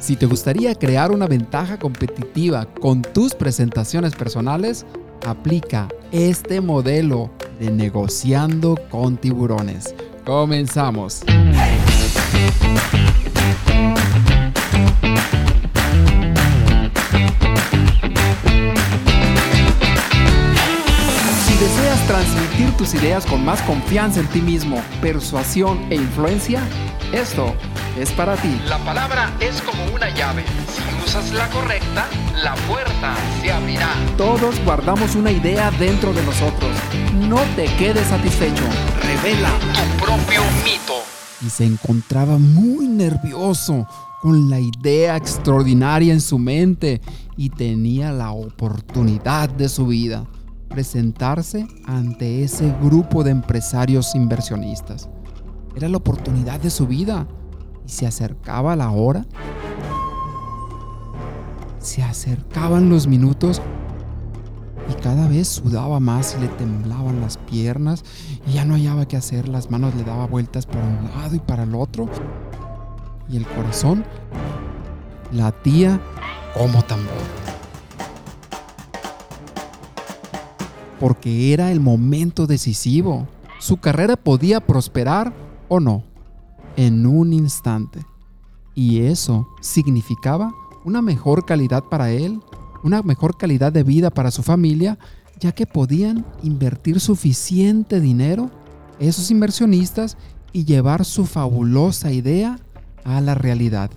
Si te gustaría crear una ventaja competitiva con tus presentaciones personales, aplica este modelo de negociando con tiburones. Comenzamos. Si deseas transmitir tus ideas con más confianza en ti mismo, persuasión e influencia, esto es para ti. La palabra es como una llave. Si usas la correcta, la puerta se abrirá. Todos guardamos una idea dentro de nosotros. No te quedes satisfecho. Revela. Tu propio mito. Y se encontraba muy nervioso con la idea extraordinaria en su mente y tenía la oportunidad de su vida presentarse ante ese grupo de empresarios inversionistas. Era la oportunidad de su vida y se acercaba la hora. Se acercaban los minutos y cada vez sudaba más y le temblaban las piernas y ya no hallaba qué hacer. Las manos le daba vueltas para un lado y para el otro y el corazón latía como tambor. Porque era el momento decisivo. Su carrera podía prosperar o no en un instante. Y eso significaba una mejor calidad para él, una mejor calidad de vida para su familia, ya que podían invertir suficiente dinero esos inversionistas y llevar su fabulosa idea a la realidad.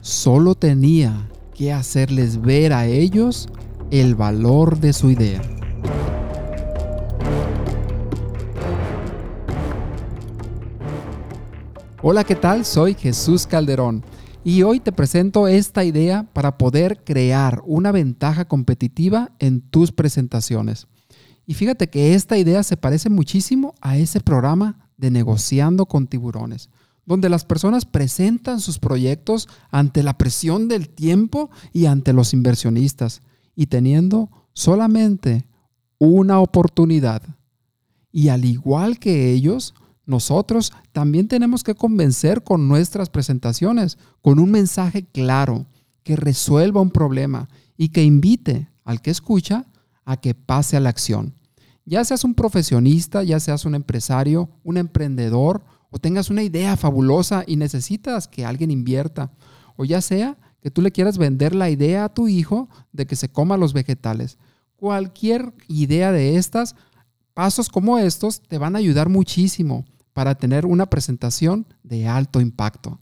Solo tenía que hacerles ver a ellos el valor de su idea. Hola, ¿qué tal? Soy Jesús Calderón y hoy te presento esta idea para poder crear una ventaja competitiva en tus presentaciones. Y fíjate que esta idea se parece muchísimo a ese programa de negociando con tiburones, donde las personas presentan sus proyectos ante la presión del tiempo y ante los inversionistas, y teniendo solamente una oportunidad. Y al igual que ellos, nosotros también tenemos que convencer con nuestras presentaciones, con un mensaje claro, que resuelva un problema y que invite al que escucha a que pase a la acción. Ya seas un profesionista, ya seas un empresario, un emprendedor, o tengas una idea fabulosa y necesitas que alguien invierta, o ya sea que tú le quieras vender la idea a tu hijo de que se coma los vegetales. Cualquier idea de estas, pasos como estos te van a ayudar muchísimo para tener una presentación de alto impacto.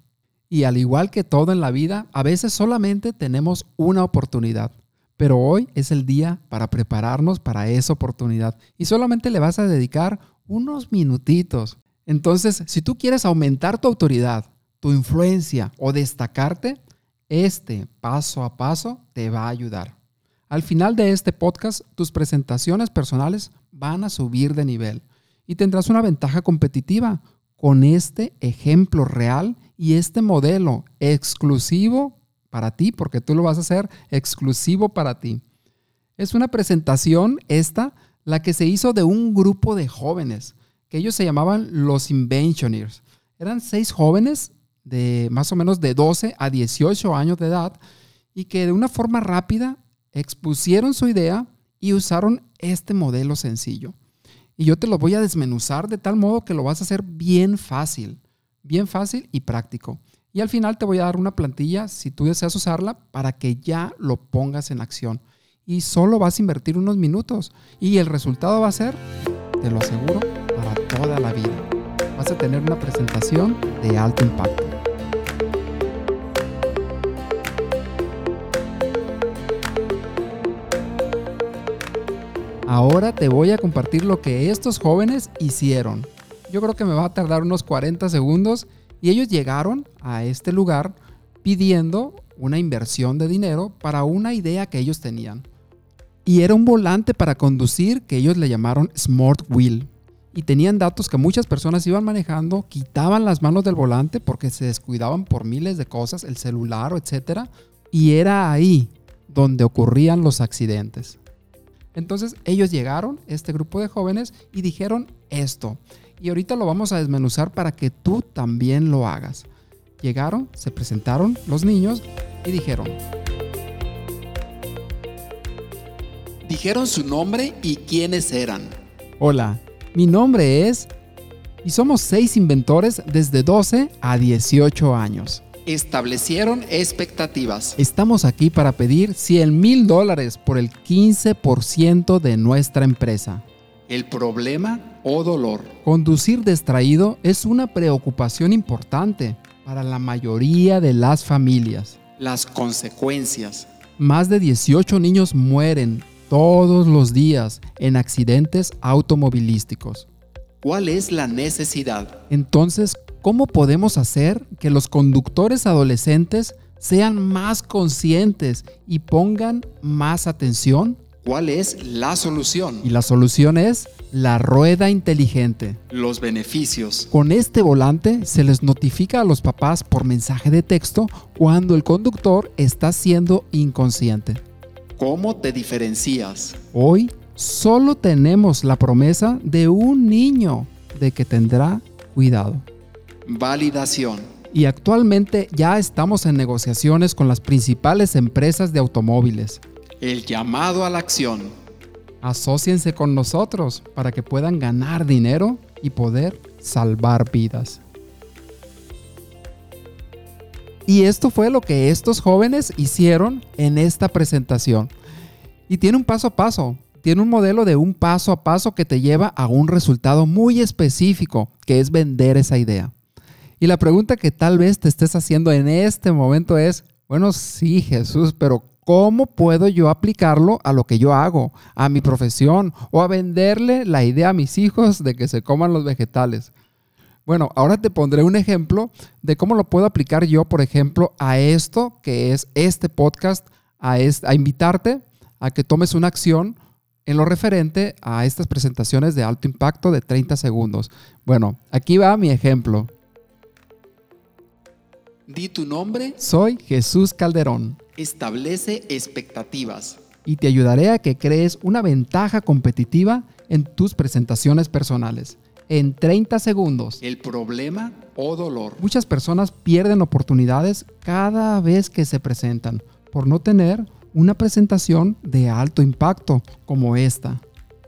Y al igual que todo en la vida, a veces solamente tenemos una oportunidad. Pero hoy es el día para prepararnos para esa oportunidad. Y solamente le vas a dedicar unos minutitos. Entonces, si tú quieres aumentar tu autoridad, tu influencia o destacarte, este paso a paso te va a ayudar. Al final de este podcast, tus presentaciones personales van a subir de nivel y tendrás una ventaja competitiva con este ejemplo real y este modelo exclusivo para ti, porque tú lo vas a hacer exclusivo para ti. Es una presentación esta, la que se hizo de un grupo de jóvenes, que ellos se llamaban los Inventioners. Eran seis jóvenes de más o menos de 12 a 18 años de edad y que de una forma rápida expusieron su idea y usaron este modelo sencillo. Y yo te lo voy a desmenuzar de tal modo que lo vas a hacer bien fácil, bien fácil y práctico. Y al final te voy a dar una plantilla, si tú deseas usarla, para que ya lo pongas en acción. Y solo vas a invertir unos minutos. Y el resultado va a ser, te lo aseguro, para toda la vida. Vas a tener una presentación de alto impacto. Ahora te voy a compartir lo que estos jóvenes hicieron. Yo creo que me va a tardar unos 40 segundos y ellos llegaron a este lugar pidiendo una inversión de dinero para una idea que ellos tenían. Y era un volante para conducir que ellos le llamaron Smart Wheel. Y tenían datos que muchas personas iban manejando, quitaban las manos del volante porque se descuidaban por miles de cosas, el celular, etc. Y era ahí donde ocurrían los accidentes. Entonces ellos llegaron, este grupo de jóvenes, y dijeron esto. Y ahorita lo vamos a desmenuzar para que tú también lo hagas. Llegaron, se presentaron los niños y dijeron, Dijeron su nombre y quiénes eran. Hola, mi nombre es... Y somos seis inventores desde 12 a 18 años. Establecieron expectativas. Estamos aquí para pedir 100 mil dólares por el 15% de nuestra empresa. El problema o dolor. Conducir distraído es una preocupación importante para la mayoría de las familias. Las consecuencias. Más de 18 niños mueren todos los días en accidentes automovilísticos. ¿Cuál es la necesidad? Entonces, ¿cómo podemos hacer que los conductores adolescentes sean más conscientes y pongan más atención? ¿Cuál es la solución? Y la solución es la rueda inteligente. Los beneficios. Con este volante se les notifica a los papás por mensaje de texto cuando el conductor está siendo inconsciente. ¿Cómo te diferencias? Hoy solo tenemos la promesa de un niño de que tendrá cuidado. Validación. Y actualmente ya estamos en negociaciones con las principales empresas de automóviles. El llamado a la acción. Asociense con nosotros para que puedan ganar dinero y poder salvar vidas. Y esto fue lo que estos jóvenes hicieron en esta presentación. Y tiene un paso a paso, tiene un modelo de un paso a paso que te lleva a un resultado muy específico, que es vender esa idea. Y la pregunta que tal vez te estés haciendo en este momento es, bueno, sí, Jesús, pero ¿cómo puedo yo aplicarlo a lo que yo hago, a mi profesión o a venderle la idea a mis hijos de que se coman los vegetales? Bueno, ahora te pondré un ejemplo de cómo lo puedo aplicar yo, por ejemplo, a esto que es este podcast, a, a invitarte a que tomes una acción en lo referente a estas presentaciones de alto impacto de 30 segundos. Bueno, aquí va mi ejemplo. Di tu nombre. Soy Jesús Calderón. Establece expectativas. Y te ayudaré a que crees una ventaja competitiva en tus presentaciones personales en 30 segundos. El problema o dolor. Muchas personas pierden oportunidades cada vez que se presentan por no tener una presentación de alto impacto como esta.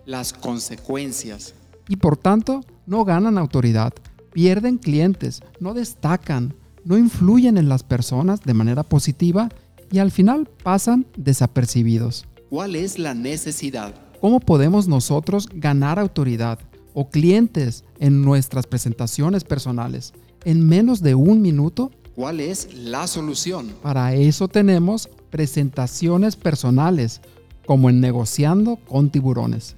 Las consecuencias. Y por tanto, no ganan autoridad, pierden clientes, no destacan, no influyen en las personas de manera positiva y al final pasan desapercibidos. ¿Cuál es la necesidad? ¿Cómo podemos nosotros ganar autoridad? o clientes en nuestras presentaciones personales en menos de un minuto? ¿Cuál es la solución? Para eso tenemos presentaciones personales, como en negociando con tiburones.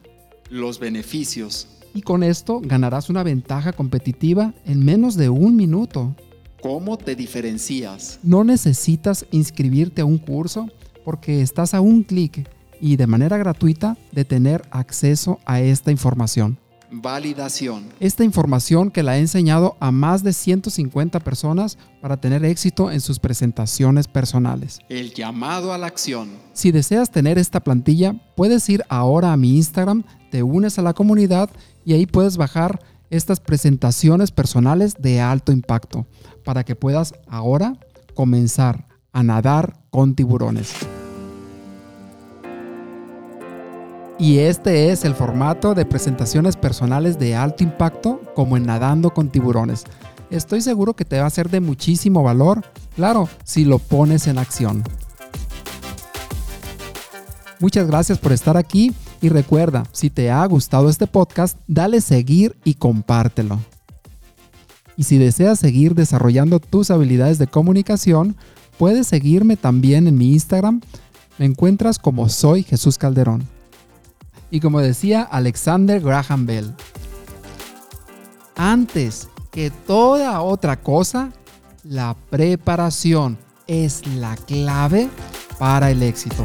Los beneficios. Y con esto ganarás una ventaja competitiva en menos de un minuto. ¿Cómo te diferencias? No necesitas inscribirte a un curso porque estás a un clic y de manera gratuita de tener acceso a esta información. Validación. Esta información que la he enseñado a más de 150 personas para tener éxito en sus presentaciones personales. El llamado a la acción. Si deseas tener esta plantilla, puedes ir ahora a mi Instagram, te unes a la comunidad y ahí puedes bajar estas presentaciones personales de alto impacto para que puedas ahora comenzar a nadar con tiburones. Y este es el formato de presentaciones personales de alto impacto como en Nadando con tiburones. Estoy seguro que te va a ser de muchísimo valor, claro, si lo pones en acción. Muchas gracias por estar aquí y recuerda, si te ha gustado este podcast, dale seguir y compártelo. Y si deseas seguir desarrollando tus habilidades de comunicación, puedes seguirme también en mi Instagram. Me encuentras como soy Jesús Calderón. Y como decía Alexander Graham Bell, antes que toda otra cosa, la preparación es la clave para el éxito.